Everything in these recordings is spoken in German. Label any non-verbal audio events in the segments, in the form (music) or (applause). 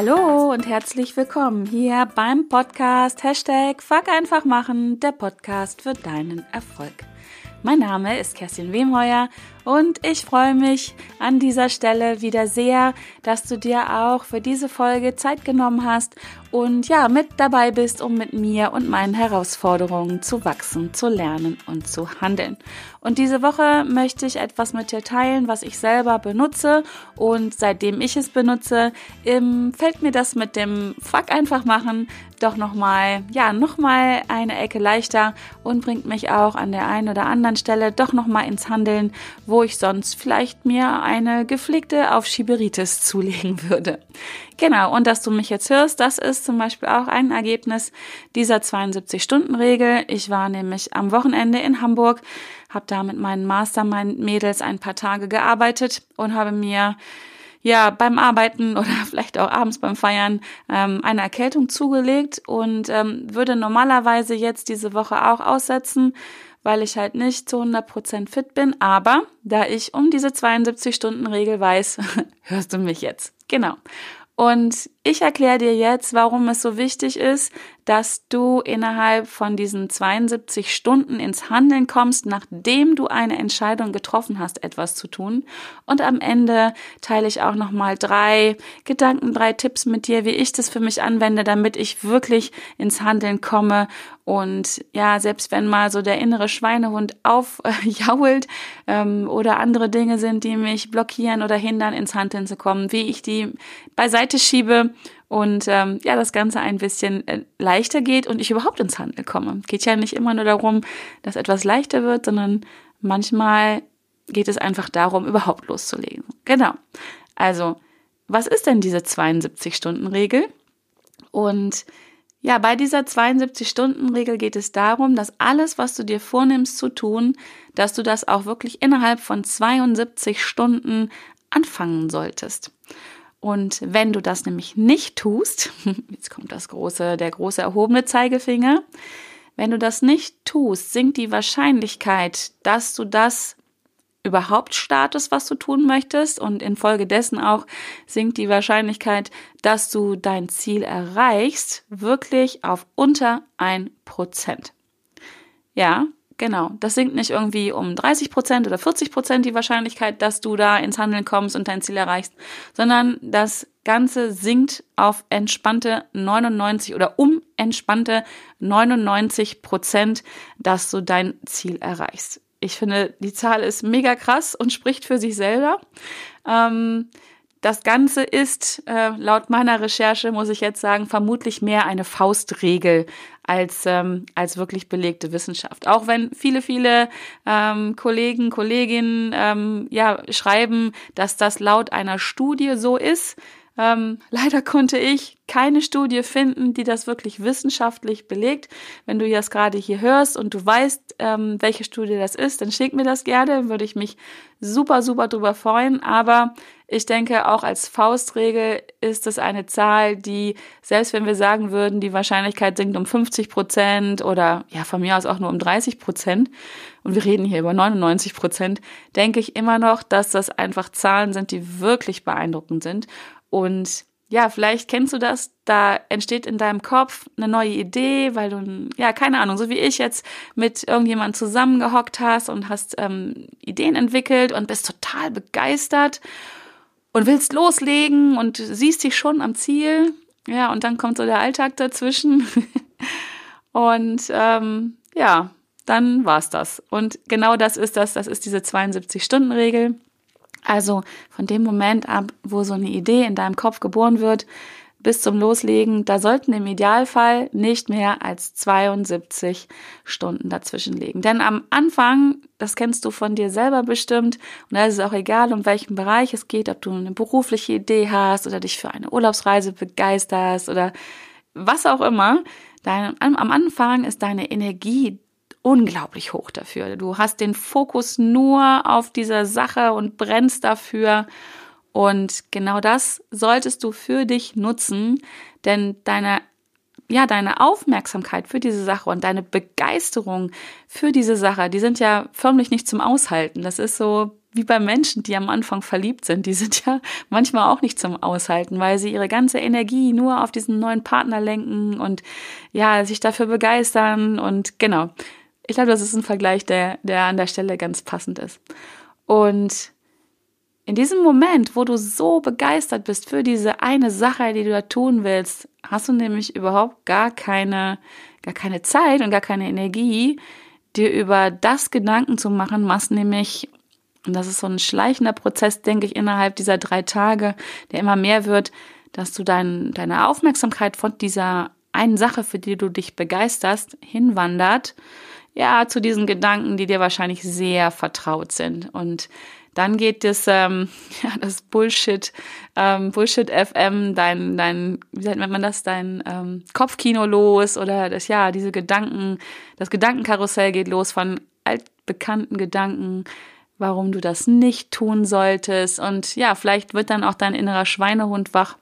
Hallo und herzlich willkommen hier beim Podcast Hashtag Fuck einfach machen, der Podcast für deinen Erfolg. Mein Name ist Kerstin Wemheuer und ich freue mich an dieser Stelle wieder sehr, dass du dir auch für diese Folge Zeit genommen hast und ja, mit dabei bist, um mit mir und meinen Herausforderungen zu wachsen, zu lernen und zu handeln. Und diese Woche möchte ich etwas mit dir teilen, was ich selber benutze und seitdem ich es benutze, fällt mir das mit dem Fuck einfach machen doch nochmal, ja, nochmal eine Ecke leichter und bringt mich auch an der einen oder anderen Stelle doch nochmal ins Handeln, wo wo ich sonst vielleicht mir eine gepflegte Aufschieberitis (laughs) zulegen würde. Genau, und dass du mich jetzt hörst, das ist zum Beispiel auch ein Ergebnis dieser 72-Stunden-Regel. Ich war nämlich am Wochenende in Hamburg, habe da mit meinen Mastermind-Mädels ein paar Tage gearbeitet und habe mir ja beim Arbeiten (laughs) oder vielleicht auch abends beim Feiern ähm, eine Erkältung zugelegt und ähm, würde normalerweise jetzt diese Woche auch aussetzen weil ich halt nicht zu 100% fit bin. Aber da ich um diese 72-Stunden-Regel weiß, (laughs) hörst du mich jetzt. Genau. Und ich erkläre dir jetzt, warum es so wichtig ist, dass du innerhalb von diesen 72 Stunden ins Handeln kommst, nachdem du eine Entscheidung getroffen hast, etwas zu tun. Und am Ende teile ich auch nochmal drei Gedanken, drei Tipps mit dir, wie ich das für mich anwende, damit ich wirklich ins Handeln komme. Und ja, selbst wenn mal so der innere Schweinehund aufjault ähm, oder andere Dinge sind, die mich blockieren oder hindern, ins Handeln zu kommen, wie ich die beiseite schiebe und ähm, ja, das Ganze ein bisschen äh, leichter geht und ich überhaupt ins Handeln komme. Geht ja nicht immer nur darum, dass etwas leichter wird, sondern manchmal geht es einfach darum, überhaupt loszulegen. Genau. Also, was ist denn diese 72-Stunden-Regel? Und ja, bei dieser 72-Stunden-Regel geht es darum, dass alles, was du dir vornimmst zu tun, dass du das auch wirklich innerhalb von 72 Stunden anfangen solltest. Und wenn du das nämlich nicht tust, (laughs) jetzt kommt das große, der große erhobene Zeigefinger, wenn du das nicht tust, sinkt die Wahrscheinlichkeit, dass du das überhaupt startest, was du tun möchtest und infolgedessen auch sinkt die Wahrscheinlichkeit, dass du dein Ziel erreichst, wirklich auf unter ein Prozent. Ja, Genau, das sinkt nicht irgendwie um 30 Prozent oder 40 Prozent die Wahrscheinlichkeit, dass du da ins Handeln kommst und dein Ziel erreichst, sondern das Ganze sinkt auf entspannte 99 oder um entspannte 99 Prozent, dass du dein Ziel erreichst. Ich finde, die Zahl ist mega krass und spricht für sich selber. Ähm, das Ganze ist, äh, laut meiner Recherche, muss ich jetzt sagen, vermutlich mehr eine Faustregel als, ähm, als wirklich belegte Wissenschaft. Auch wenn viele, viele ähm, Kollegen, Kolleginnen ähm, ja, schreiben, dass das laut einer Studie so ist. Ähm, leider konnte ich keine Studie finden, die das wirklich wissenschaftlich belegt. Wenn du jetzt gerade hier hörst und du weißt, ähm, welche Studie das ist, dann schick mir das gerne, würde ich mich super, super drüber freuen. Aber ich denke, auch als Faustregel ist es eine Zahl, die, selbst wenn wir sagen würden, die Wahrscheinlichkeit sinkt um 50 Prozent oder ja, von mir aus auch nur um 30 Prozent, und wir reden hier über 99 Prozent, denke ich immer noch, dass das einfach Zahlen sind, die wirklich beeindruckend sind. Und ja, vielleicht kennst du das, da entsteht in deinem Kopf eine neue Idee, weil du, ja, keine Ahnung, so wie ich jetzt mit irgendjemandem zusammengehockt hast und hast ähm, Ideen entwickelt und bist total begeistert und willst loslegen und siehst dich schon am Ziel. Ja, und dann kommt so der Alltag dazwischen. (laughs) und ähm, ja, dann war's das. Und genau das ist das, das ist diese 72-Stunden-Regel. Also von dem Moment ab, wo so eine Idee in deinem Kopf geboren wird, bis zum Loslegen, da sollten im Idealfall nicht mehr als 72 Stunden dazwischen liegen. Denn am Anfang, das kennst du von dir selber bestimmt, und da ist es auch egal, um welchen Bereich es geht, ob du eine berufliche Idee hast oder dich für eine Urlaubsreise begeisterst oder was auch immer. Dein, am Anfang ist deine Energie unglaublich hoch dafür. Du hast den Fokus nur auf dieser Sache und brennst dafür. Und genau das solltest du für dich nutzen, denn deine ja, deine Aufmerksamkeit für diese Sache und deine Begeisterung für diese Sache, die sind ja förmlich nicht zum Aushalten. Das ist so, wie bei Menschen, die am Anfang verliebt sind. Die sind ja (laughs) manchmal auch nicht zum Aushalten, weil sie ihre ganze Energie nur auf diesen neuen Partner lenken und ja, sich dafür begeistern. Und genau, ich glaube, das ist ein Vergleich, der, der an der Stelle ganz passend ist. Und in diesem Moment, wo du so begeistert bist für diese eine Sache, die du da tun willst, hast du nämlich überhaupt gar keine, gar keine Zeit und gar keine Energie, dir über das Gedanken zu machen, was nämlich, und das ist so ein schleichender Prozess, denke ich, innerhalb dieser drei Tage, der immer mehr wird, dass du dein, deine Aufmerksamkeit von dieser einen Sache, für die du dich begeisterst, hinwandert, ja, zu diesen Gedanken, die dir wahrscheinlich sehr vertraut sind. Und dann geht das, ähm, (laughs) ja, das Bullshit, ähm, Bullshit FM, dein, dein, wie nennt man das, dein ähm, Kopfkino los oder das, ja, diese Gedanken, das Gedankenkarussell geht los von altbekannten Gedanken, warum du das nicht tun solltest. Und ja, vielleicht wird dann auch dein innerer Schweinehund wach.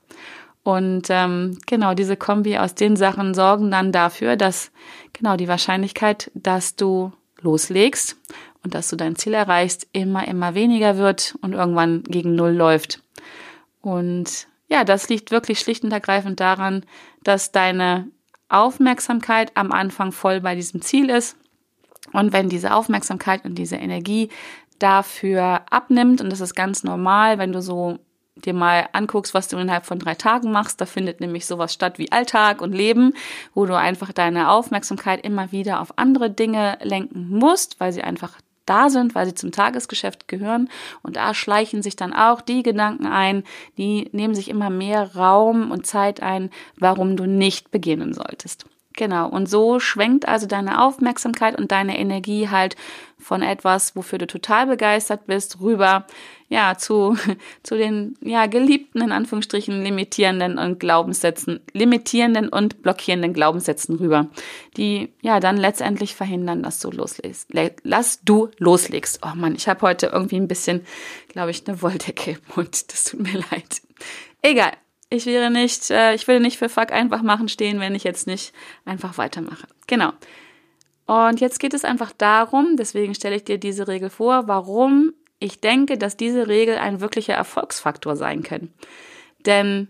Und ähm, genau diese Kombi aus den Sachen sorgen dann dafür, dass genau die Wahrscheinlichkeit, dass du loslegst und dass du dein Ziel erreichst, immer, immer weniger wird und irgendwann gegen Null läuft. Und ja, das liegt wirklich schlicht und ergreifend daran, dass deine Aufmerksamkeit am Anfang voll bei diesem Ziel ist. Und wenn diese Aufmerksamkeit und diese Energie dafür abnimmt, und das ist ganz normal, wenn du so dir mal anguckst, was du innerhalb von drei Tagen machst, da findet nämlich sowas statt wie Alltag und Leben, wo du einfach deine Aufmerksamkeit immer wieder auf andere Dinge lenken musst, weil sie einfach da sind, weil sie zum Tagesgeschäft gehören. Und da schleichen sich dann auch die Gedanken ein, die nehmen sich immer mehr Raum und Zeit ein, warum du nicht beginnen solltest. Genau. Und so schwenkt also deine Aufmerksamkeit und deine Energie halt von etwas, wofür du total begeistert bist, rüber, ja, zu, (laughs) zu den, ja, geliebten, in Anführungsstrichen, limitierenden und Glaubenssätzen, limitierenden und blockierenden Glaubenssätzen rüber, die, ja, dann letztendlich verhindern, dass du loslegst, lass du loslegst. Oh Mann, ich habe heute irgendwie ein bisschen, glaube ich, eine Wolldecke im Mund. Das tut mir (laughs) leid. Egal ich wäre nicht, äh, ich würde nicht für Fuck einfach machen stehen, wenn ich jetzt nicht einfach weitermache. Genau. Und jetzt geht es einfach darum, deswegen stelle ich dir diese Regel vor, warum ich denke, dass diese Regel ein wirklicher Erfolgsfaktor sein kann. Denn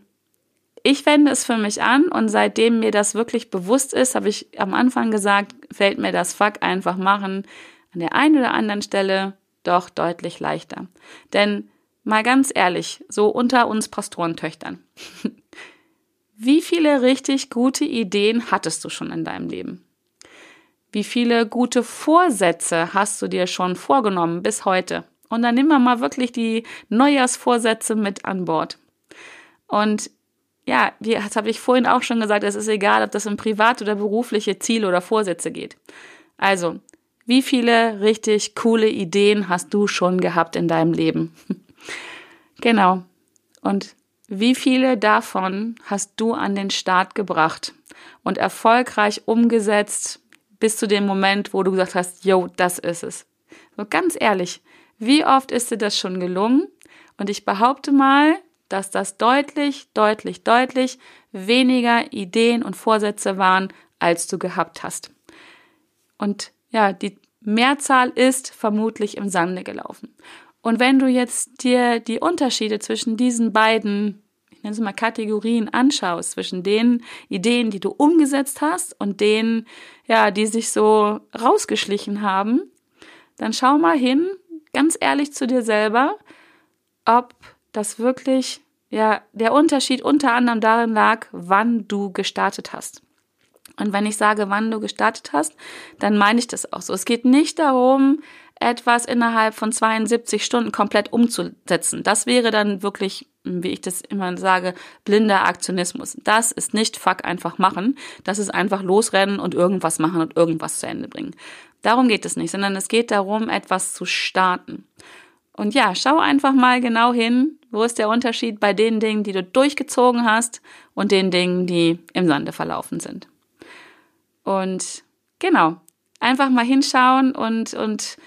ich wende es für mich an und seitdem mir das wirklich bewusst ist, habe ich am Anfang gesagt, fällt mir das Fuck einfach machen an der einen oder anderen Stelle doch deutlich leichter. Denn Mal ganz ehrlich, so unter uns Pastorentöchtern. (laughs) Wie viele richtig gute Ideen hattest du schon in deinem Leben? Wie viele gute Vorsätze hast du dir schon vorgenommen bis heute? Und dann nehmen wir mal wirklich die Neujahrsvorsätze mit an Bord. Und ja, wie, das habe ich vorhin auch schon gesagt, es ist egal, ob das um privat oder berufliche Ziele oder Vorsätze geht. Also, wie viele richtig coole Ideen hast du schon gehabt in deinem Leben? (laughs) Genau. Und wie viele davon hast du an den Start gebracht und erfolgreich umgesetzt bis zu dem Moment, wo du gesagt hast, yo, das ist es. So ganz ehrlich, wie oft ist dir das schon gelungen? Und ich behaupte mal, dass das deutlich, deutlich, deutlich weniger Ideen und Vorsätze waren, als du gehabt hast. Und ja, die Mehrzahl ist vermutlich im Sande gelaufen. Und wenn du jetzt dir die Unterschiede zwischen diesen beiden, ich nenne es mal Kategorien anschaust, zwischen den Ideen, die du umgesetzt hast und denen, ja, die sich so rausgeschlichen haben, dann schau mal hin, ganz ehrlich zu dir selber, ob das wirklich, ja, der Unterschied unter anderem darin lag, wann du gestartet hast. Und wenn ich sage, wann du gestartet hast, dann meine ich das auch so. Es geht nicht darum, etwas innerhalb von 72 Stunden komplett umzusetzen. Das wäre dann wirklich, wie ich das immer sage, blinder Aktionismus. Das ist nicht fuck einfach machen. Das ist einfach losrennen und irgendwas machen und irgendwas zu Ende bringen. Darum geht es nicht, sondern es geht darum, etwas zu starten. Und ja, schau einfach mal genau hin, wo ist der Unterschied bei den Dingen, die du durchgezogen hast und den Dingen, die im Sande verlaufen sind. Und genau, einfach mal hinschauen und, und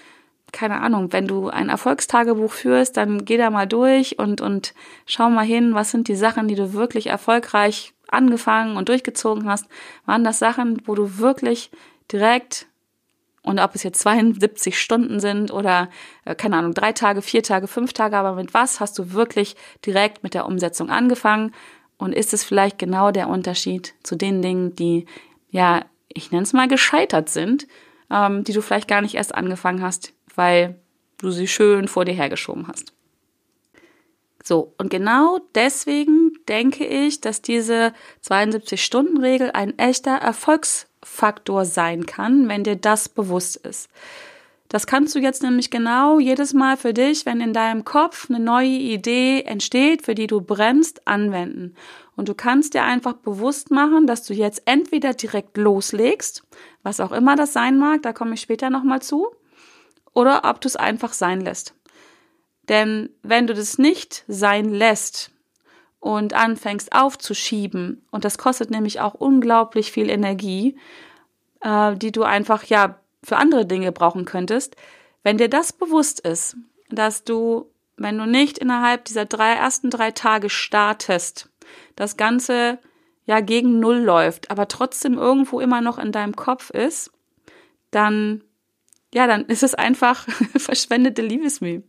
keine Ahnung, wenn du ein Erfolgstagebuch führst, dann geh da mal durch und, und schau mal hin, was sind die Sachen, die du wirklich erfolgreich angefangen und durchgezogen hast. Waren das Sachen, wo du wirklich direkt Und ob es jetzt 72 Stunden sind oder, äh, keine Ahnung, drei Tage, vier Tage, fünf Tage, aber mit was hast du wirklich direkt mit der Umsetzung angefangen? Und ist es vielleicht genau der Unterschied zu den Dingen, die, ja, ich nenne es mal gescheitert sind, ähm, die du vielleicht gar nicht erst angefangen hast, weil du sie schön vor dir hergeschoben hast. So, und genau deswegen denke ich, dass diese 72-Stunden-Regel ein echter Erfolgsfaktor sein kann, wenn dir das bewusst ist. Das kannst du jetzt nämlich genau jedes Mal für dich, wenn in deinem Kopf eine neue Idee entsteht, für die du brennst, anwenden. Und du kannst dir einfach bewusst machen, dass du jetzt entweder direkt loslegst, was auch immer das sein mag, da komme ich später nochmal zu, oder ob du es einfach sein lässt. Denn wenn du das nicht sein lässt und anfängst aufzuschieben, und das kostet nämlich auch unglaublich viel Energie, äh, die du einfach ja für andere Dinge brauchen könntest, wenn dir das bewusst ist, dass du, wenn du nicht innerhalb dieser drei, ersten drei Tage startest, das Ganze ja gegen Null läuft, aber trotzdem irgendwo immer noch in deinem Kopf ist, dann, ja, dann ist es einfach (laughs) verschwendete Liebesmüh.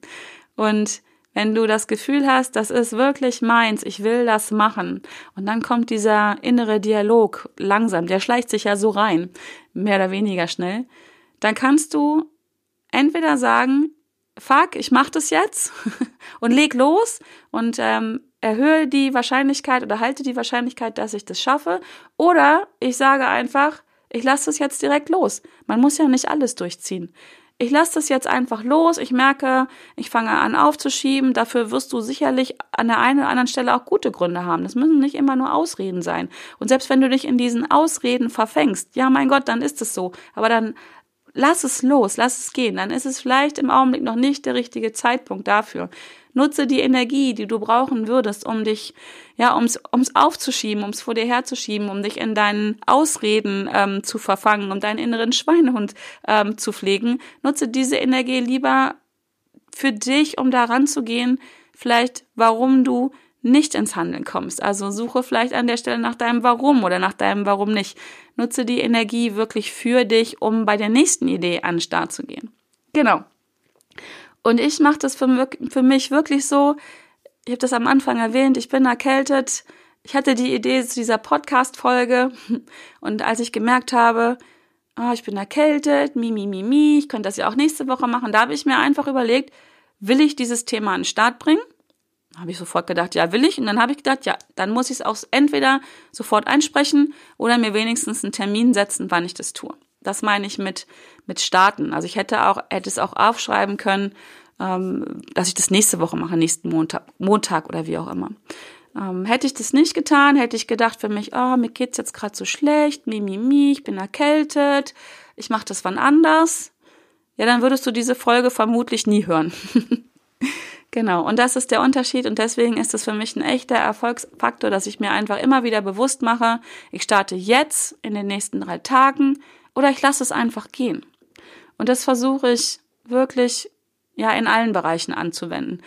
Und wenn du das Gefühl hast, das ist wirklich meins, ich will das machen, und dann kommt dieser innere Dialog langsam, der schleicht sich ja so rein, mehr oder weniger schnell, dann kannst du entweder sagen, fuck, ich mach das jetzt (laughs) und leg los und ähm, erhöhe die Wahrscheinlichkeit oder halte die Wahrscheinlichkeit, dass ich das schaffe, oder ich sage einfach, ich lasse das jetzt direkt los. Man muss ja nicht alles durchziehen ich lasse das jetzt einfach los. Ich merke, ich fange an aufzuschieben. Dafür wirst du sicherlich an der einen oder anderen Stelle auch gute Gründe haben. Das müssen nicht immer nur Ausreden sein. Und selbst wenn du dich in diesen Ausreden verfängst, ja, mein Gott, dann ist es so. Aber dann lass es los, lass es gehen. Dann ist es vielleicht im Augenblick noch nicht der richtige Zeitpunkt dafür. Nutze die Energie, die du brauchen würdest, um dich, ja, ums, ums aufzuschieben, ums vor dir herzuschieben, um dich in deinen Ausreden ähm, zu verfangen, um deinen inneren Schweinehund ähm, zu pflegen. Nutze diese Energie lieber für dich, um da ranzugehen, vielleicht warum du nicht ins Handeln kommst. Also suche vielleicht an der Stelle nach deinem Warum oder nach deinem Warum nicht. Nutze die Energie wirklich für dich, um bei der nächsten Idee an den Start zu gehen. Genau. Und ich mache das für, für mich wirklich so, ich habe das am Anfang erwähnt, ich bin erkältet. Ich hatte die Idee zu dieser Podcast-Folge (laughs) und als ich gemerkt habe, oh, ich bin erkältet, mi, mi, mi, mi, ich könnte das ja auch nächste Woche machen, da habe ich mir einfach überlegt, will ich dieses Thema an den Start bringen? Habe ich sofort gedacht, ja, will ich. Und dann habe ich gedacht, ja, dann muss ich es auch entweder sofort einsprechen oder mir wenigstens einen Termin setzen, wann ich das tue. Das meine ich mit, mit starten. Also ich hätte auch, hätte es auch aufschreiben können, ähm, dass ich das nächste Woche mache, nächsten Montag, Montag oder wie auch immer. Ähm, hätte ich das nicht getan, hätte ich gedacht für mich, oh, mir geht's jetzt gerade so schlecht, mi, mi, mi, ich bin erkältet, ich mache das wann anders. Ja, dann würdest du diese Folge vermutlich nie hören. (laughs) genau, und das ist der Unterschied und deswegen ist es für mich ein echter Erfolgsfaktor, dass ich mir einfach immer wieder bewusst mache, ich starte jetzt in den nächsten drei Tagen oder ich lasse es einfach gehen. Und das versuche ich wirklich ja in allen Bereichen anzuwenden.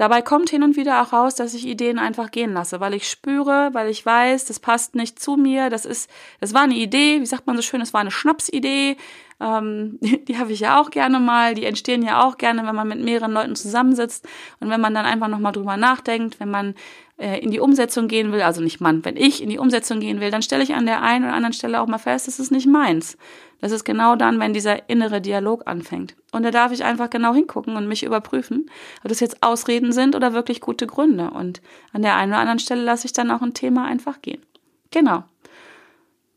Dabei kommt hin und wieder auch raus, dass ich Ideen einfach gehen lasse, weil ich spüre, weil ich weiß, das passt nicht zu mir, das ist, das war eine Idee, wie sagt man so schön, es war eine Schnapsidee, ähm, die, (laughs) die habe ich ja auch gerne mal, die entstehen ja auch gerne, wenn man mit mehreren Leuten zusammensitzt und wenn man dann einfach nochmal drüber nachdenkt, wenn man in die Umsetzung gehen will, also nicht man, wenn ich in die Umsetzung gehen will, dann stelle ich an der einen oder anderen Stelle auch mal fest, das ist nicht meins. Das ist genau dann, wenn dieser innere Dialog anfängt. Und da darf ich einfach genau hingucken und mich überprüfen, ob das jetzt Ausreden sind oder wirklich gute Gründe. Und an der einen oder anderen Stelle lasse ich dann auch ein Thema einfach gehen. Genau.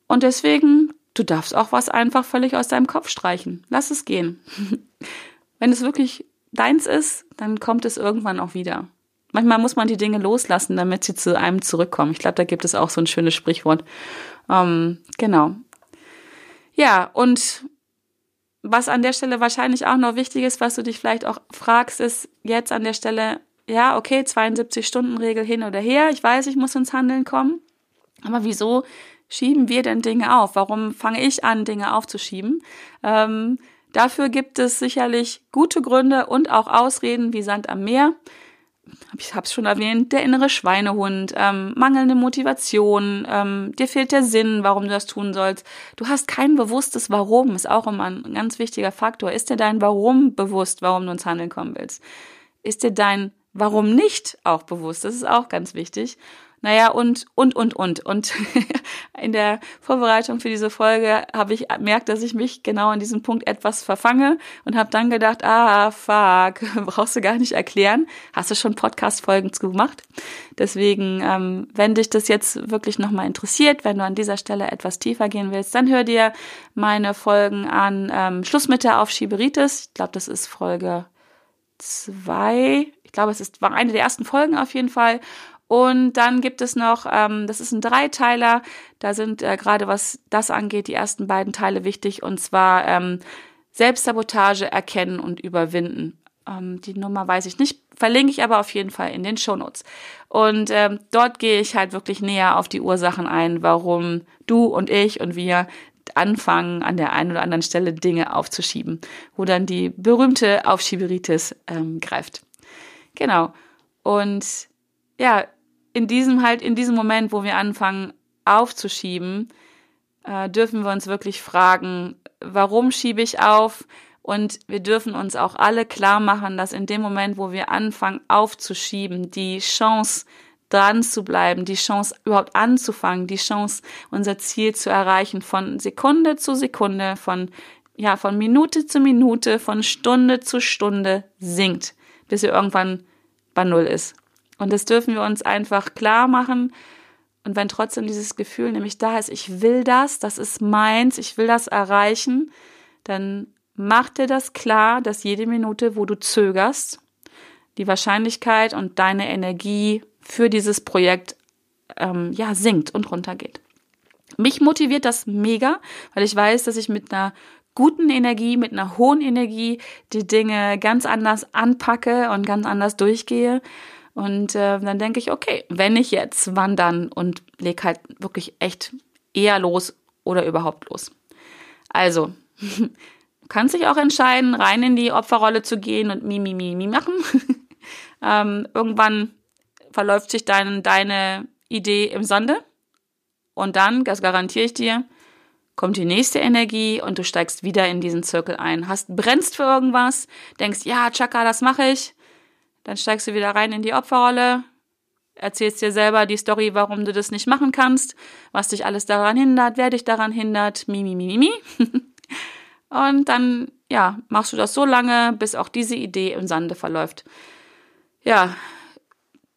Und deswegen, du darfst auch was einfach völlig aus deinem Kopf streichen. Lass es gehen. (laughs) wenn es wirklich deins ist, dann kommt es irgendwann auch wieder. Manchmal muss man die Dinge loslassen, damit sie zu einem zurückkommen. Ich glaube, da gibt es auch so ein schönes Sprichwort. Ähm, genau. Ja, und was an der Stelle wahrscheinlich auch noch wichtig ist, was du dich vielleicht auch fragst, ist jetzt an der Stelle, ja, okay, 72-Stunden-Regel hin oder her. Ich weiß, ich muss ins Handeln kommen. Aber wieso schieben wir denn Dinge auf? Warum fange ich an, Dinge aufzuschieben? Ähm, dafür gibt es sicherlich gute Gründe und auch Ausreden wie Sand am Meer. Ich habe es schon erwähnt, der innere Schweinehund, ähm, mangelnde Motivation, ähm, dir fehlt der Sinn, warum du das tun sollst. Du hast kein bewusstes Warum, ist auch immer ein ganz wichtiger Faktor. Ist dir dein Warum bewusst, warum du ins Handeln kommen willst? Ist dir dein Warum nicht auch bewusst? Das ist auch ganz wichtig. Naja, und, und, und, und. Und (laughs) in der Vorbereitung für diese Folge habe ich merkt, dass ich mich genau an diesem Punkt etwas verfange und habe dann gedacht, ah, fuck, (laughs) brauchst du gar nicht erklären. Hast du schon Podcast-Folgen zu gemacht? Deswegen, ähm, wenn dich das jetzt wirklich nochmal interessiert, wenn du an dieser Stelle etwas tiefer gehen willst, dann hör dir meine Folgen an. Ähm, Schluss mit der Aufschieberitis. Ich glaube, das ist Folge zwei. Ich glaube, es ist, war eine der ersten Folgen auf jeden Fall. Und dann gibt es noch, ähm, das ist ein Dreiteiler, da sind äh, gerade was das angeht, die ersten beiden Teile wichtig, und zwar ähm, Selbstsabotage erkennen und überwinden. Ähm, die Nummer weiß ich nicht, verlinke ich aber auf jeden Fall in den Shownotes. Und ähm, dort gehe ich halt wirklich näher auf die Ursachen ein, warum du und ich und wir anfangen, an der einen oder anderen Stelle Dinge aufzuschieben, wo dann die berühmte Aufschieberitis ähm, greift. Genau. Und ja, in diesem halt, in diesem Moment, wo wir anfangen aufzuschieben, äh, dürfen wir uns wirklich fragen, warum schiebe ich auf? Und wir dürfen uns auch alle klar machen, dass in dem Moment, wo wir anfangen aufzuschieben, die Chance dran zu bleiben, die Chance überhaupt anzufangen, die Chance unser Ziel zu erreichen von Sekunde zu Sekunde, von ja, von Minute zu Minute, von Stunde zu Stunde sinkt, bis sie irgendwann bei Null ist. Und das dürfen wir uns einfach klar machen. Und wenn trotzdem dieses Gefühl nämlich da ist, ich will das, das ist meins, ich will das erreichen, dann mach dir das klar, dass jede Minute, wo du zögerst, die Wahrscheinlichkeit und deine Energie für dieses Projekt ähm, ja sinkt und runtergeht. Mich motiviert das mega, weil ich weiß, dass ich mit einer guten Energie, mit einer hohen Energie die Dinge ganz anders anpacke und ganz anders durchgehe. Und äh, dann denke ich, okay, wenn nicht jetzt, wann dann? Und leg halt wirklich echt eher los oder überhaupt los. Also, (laughs) kannst dich auch entscheiden, rein in die Opferrolle zu gehen und mi, mi, mi, mi machen. (laughs) ähm, irgendwann verläuft sich dein, deine Idee im Sande. Und dann, das garantiere ich dir, kommt die nächste Energie und du steigst wieder in diesen Zirkel ein. Hast, brennst für irgendwas, denkst, ja, Chaka, das mache ich. Dann steigst du wieder rein in die Opferrolle, erzählst dir selber die Story, warum du das nicht machen kannst, was dich alles daran hindert, wer dich daran hindert, mi, mi, mi, mi, mi. (laughs) Und dann, ja, machst du das so lange, bis auch diese Idee im Sande verläuft. Ja,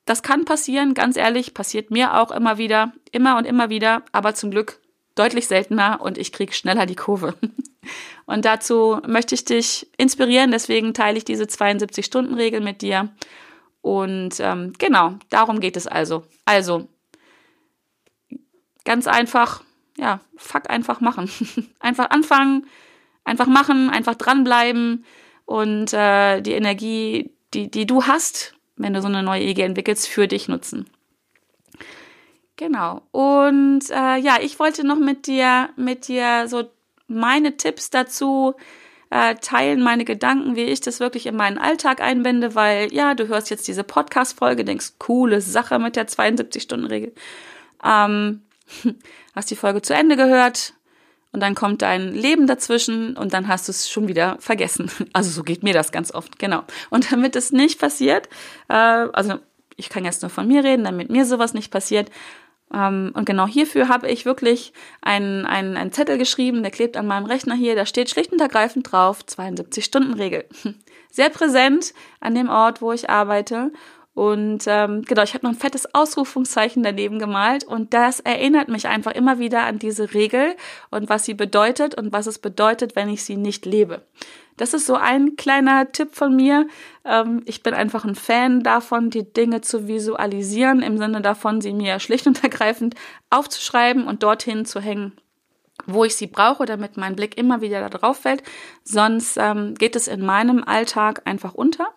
das kann passieren, ganz ehrlich, passiert mir auch immer wieder, immer und immer wieder, aber zum Glück deutlich seltener und ich krieg schneller die Kurve. (laughs) Und dazu möchte ich dich inspirieren, deswegen teile ich diese 72-Stunden-Regel mit dir. Und ähm, genau, darum geht es also. Also, ganz einfach, ja, fuck einfach machen. (laughs) einfach anfangen, einfach machen, einfach dranbleiben und äh, die Energie, die, die du hast, wenn du so eine neue Idee entwickelst, für dich nutzen. Genau. Und äh, ja, ich wollte noch mit dir, mit dir so meine Tipps dazu äh, teilen, meine Gedanken, wie ich das wirklich in meinen Alltag einbinde, weil ja, du hörst jetzt diese Podcast-Folge, denkst, coole Sache mit der 72-Stunden-Regel. Ähm, (laughs) hast die Folge zu Ende gehört und dann kommt dein Leben dazwischen und dann hast du es schon wieder vergessen. (laughs) Also so geht mir das ganz oft, genau. Und damit es nicht passiert, äh, also ich kann jetzt nur von mir reden, damit mir sowas nicht passiert, und genau hierfür habe ich wirklich einen, einen, einen Zettel geschrieben, der klebt an meinem Rechner hier, da steht schlicht und ergreifend drauf 72-Stunden-Regel. (laughs) Sehr präsent an dem Ort, wo ich arbeite. Und ähm, genau, ich habe noch ein fettes Ausrufungszeichen daneben gemalt und das erinnert mich einfach immer wieder an diese Regel und was sie bedeutet und was es bedeutet, wenn ich sie nicht lebe. Das ist so ein kleiner Tipp von mir. Ähm, ich bin einfach ein Fan davon, die Dinge zu visualisieren, im Sinne davon, sie mir schlicht und ergreifend aufzuschreiben und dorthin zu hängen wo ich sie brauche, damit mein Blick immer wieder da drauf fällt. Sonst ähm, geht es in meinem Alltag einfach unter.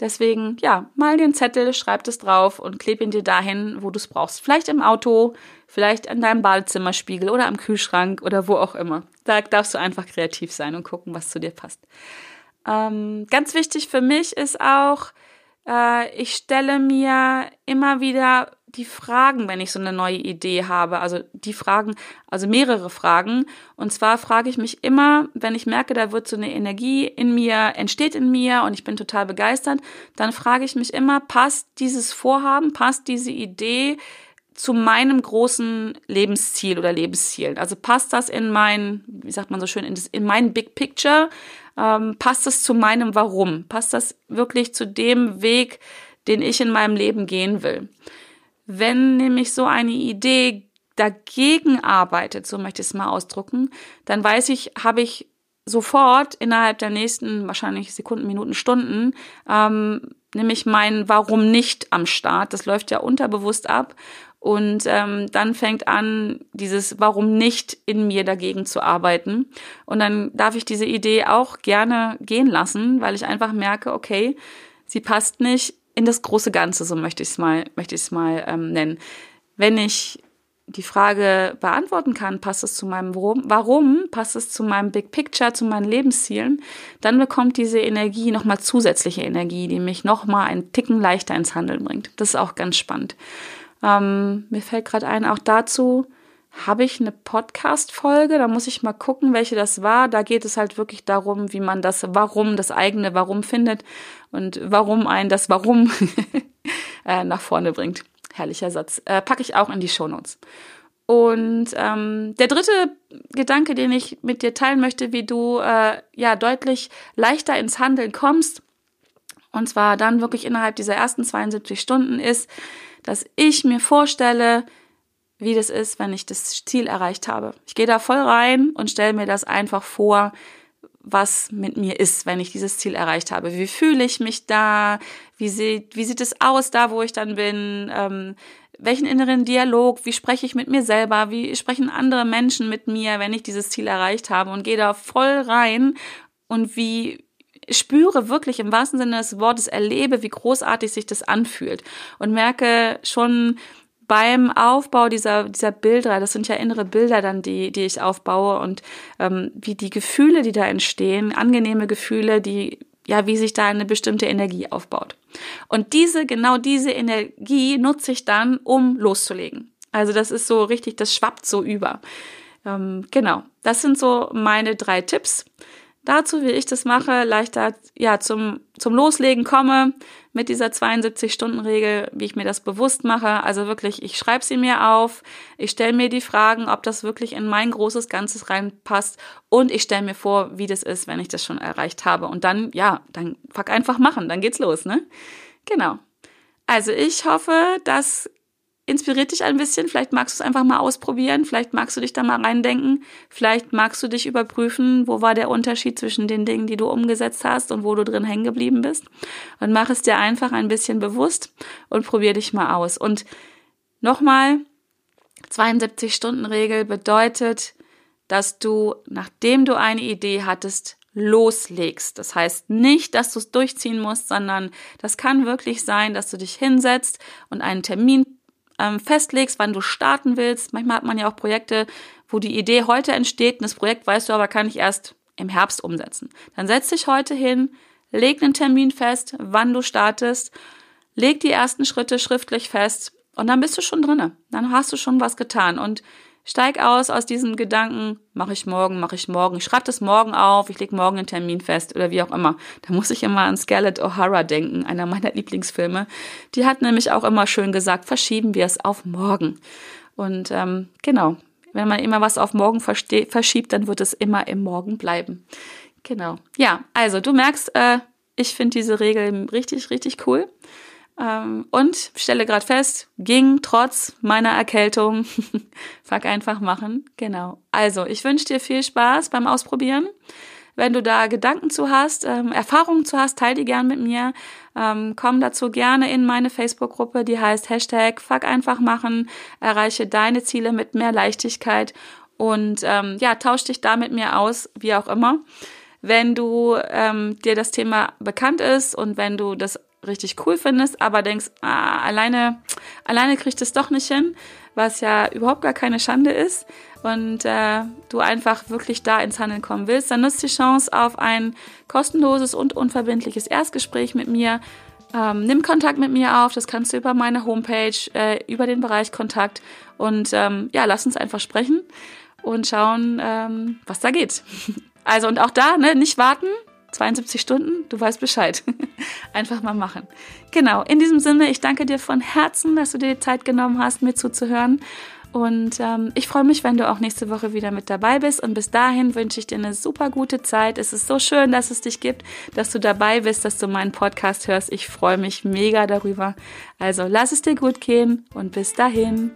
Deswegen, ja, mal den Zettel, schreib es drauf und kleb ihn dir dahin, wo du es brauchst. Vielleicht im Auto, vielleicht an deinem Badezimmerspiegel oder am Kühlschrank oder wo auch immer. Da darfst du einfach kreativ sein und gucken, was zu dir passt. Ähm, ganz wichtig für mich ist auch, äh, ich stelle mir immer wieder die Fragen, wenn ich so eine neue Idee habe. Also die Fragen, also mehrere Fragen. Und zwar frage ich mich immer, wenn ich merke, da wird so eine Energie in mir, entsteht in mir und ich bin total begeistert, dann frage ich mich immer, passt dieses Vorhaben, passt diese Idee zu meinem großen Lebensziel oder Lebenszielen? Also passt das in mein, wie sagt man so schön, in, das, in mein Big Picture? Ähm, passt das zu meinem Warum? Passt das wirklich zu dem Weg, den ich in meinem Leben gehen will? Wenn nämlich so eine Idee dagegen arbeitet, so möchte ich es mal ausdrucken, dann weiß ich, habe ich sofort innerhalb der nächsten wahrscheinlich Sekunden, Minuten, Stunden ähm, nämlich mein Warum nicht am Start. Das läuft ja unterbewusst ab. Und ähm, dann fängt an, dieses Warum nicht in mir dagegen zu arbeiten. Und dann darf ich diese Idee auch gerne gehen lassen, weil ich einfach merke, okay, sie passt nicht in das große Ganze, so möchte ich es mal, möchte ich es mal ähm, nennen. Wenn ich die Frage beantworten kann, passt es zu meinem Warum, warum passt es zu meinem Big Picture, zu meinen Lebenszielen, dann bekommt diese Energie nochmal zusätzliche Energie, die mich nochmal einen Ticken leichter ins Handeln bringt. Das ist auch ganz spannend. Ähm, mir fällt gerade ein, auch dazu habe ich eine Podcast-Folge, da muss ich mal gucken, welche das war. Da geht es halt wirklich darum, wie man das Warum, das eigene Warum findet und warum ein das Warum (laughs) äh, nach vorne bringt. Herrlicher Satz. Äh, packe ich auch in die Shownotes. Und ähm, der dritte Gedanke, den ich mit dir teilen möchte, wie du äh, ja deutlich leichter ins Handeln kommst, und zwar dann wirklich innerhalb dieser ersten 72 Stunden ist, dass ich mir vorstelle, wie das ist, wenn ich das Ziel erreicht habe. Ich gehe da voll rein und stelle mir das einfach vor, was mit mir ist, wenn ich dieses Ziel erreicht habe. Wie fühle ich mich da? Wie sieht, wie sieht es aus da, wo ich dann bin? Ähm, welchen inneren Dialog? Wie spreche ich mit mir selber? Wie sprechen andere Menschen mit mir, wenn ich dieses Ziel erreicht habe? Und gehe da voll rein und wie spüre wirklich im wahrsten Sinne des Wortes, erlebe, wie großartig sich das anfühlt und merke schon, beim Aufbau dieser, dieser Bilder, das sind ja innere Bilder dann, die, die ich aufbaue und ähm, wie die Gefühle, die da entstehen, angenehme Gefühle, die, ja, wie sich da eine bestimmte Energie aufbaut. Und diese, genau diese Energie nutze ich dann, um loszulegen. Also das ist so richtig, das schwappt so über. Ähm, genau, das sind so meine drei Tipps dazu, wie ich das mache, leichter ja zum zum Loslegen komme mit dieser 72-Stunden-Regel, wie ich mir das bewusst mache. Also wirklich, ich schreibe sie mir auf, ich stelle mir die Fragen, ob das wirklich in mein großes Ganzes reinpasst und ich stelle mir vor, wie das ist, wenn ich das schon erreicht habe. Und dann, ja, dann fuck einfach machen, dann geht's los, ne? Genau. Also ich hoffe, dass inspiriert dich ein bisschen. Vielleicht magst du es einfach mal ausprobieren. Vielleicht magst du dich da mal reindenken. Vielleicht magst du dich überprüfen, wo war der Unterschied zwischen den Dingen, die du umgesetzt hast und wo du drin hängen geblieben bist. Und mach es dir einfach ein bisschen bewusst und probier dich mal aus. Und nochmal, 72-Stunden-Regel bedeutet, dass du, nachdem du eine Idee hattest, loslegst. Das heißt nicht, dass du es durchziehen musst, sondern das kann wirklich sein, dass du dich hinsetzt und einen Termin ähm, festlegst, wann du starten willst. Manchmal hat man ja auch Projekte, wo die Idee heute entsteht und das Projekt weißt du aber, kann ich erst im Herbst umsetzen. Dann setz dich heute hin, leg einen Termin fest, wann du startest, leg die ersten Schritte schriftlich fest und dann bist du schon drinne. Dann hast du schon was getan und Steig aus aus diesem Gedanken, mache ich morgen, mache ich morgen, ich schreibe das morgen auf, ich lege morgen einen Termin fest oder wie auch immer. Da muss ich immer an Scarlett O'Hara denken, einer meiner Lieblingsfilme. Die hat nämlich auch immer schön gesagt, verschieben wir es auf morgen. Und ähm, genau, wenn man immer was auf morgen verschiebt, dann wird es immer im Morgen bleiben. Genau. Ja, also du merkst, äh, ich finde diese Regel richtig, richtig cool. Ähm, und stelle gerade fest, ging trotz meiner Erkältung. (laughs) Fuck einfach machen. Genau. Also, ich wünsche dir viel Spaß beim Ausprobieren. Wenn du da Gedanken zu hast, ähm, Erfahrungen zu hast, teile die gern mit mir. Ähm, komm dazu gerne in meine Facebook-Gruppe, die heißt Hashtag Fuck einfach machen. Erreiche deine Ziele mit mehr Leichtigkeit und ähm, ja, tausch dich da mit mir aus, wie auch immer. Wenn du ähm, dir das Thema bekannt ist und wenn du das richtig cool findest, aber denkst, ah, alleine, alleine kriegt es doch nicht hin, was ja überhaupt gar keine Schande ist und äh, du einfach wirklich da ins Handeln kommen willst, dann nutzt die Chance auf ein kostenloses und unverbindliches Erstgespräch mit mir. ähm, nimm Kontakt mit mir auf. Das kannst du über meine Homepage, äh, über den Bereich Kontakt. Und ähm, ja, lass uns einfach sprechen und schauen, ähm, was da geht. (laughs) Also und auch da, ne, nicht warten, 72 Stunden, du weißt Bescheid. (laughs) Einfach mal machen. Genau, in diesem Sinne, ich danke dir von Herzen, dass du dir die Zeit genommen hast, mir zuzuhören. Und ähm, ich freue mich, wenn du auch nächste Woche wieder mit dabei bist. Und bis dahin wünsche ich dir eine super gute Zeit. Es ist so schön, dass es dich gibt, dass du dabei bist, dass du meinen Podcast hörst. Ich freue mich mega darüber. Also lass es dir gut gehen und bis dahin.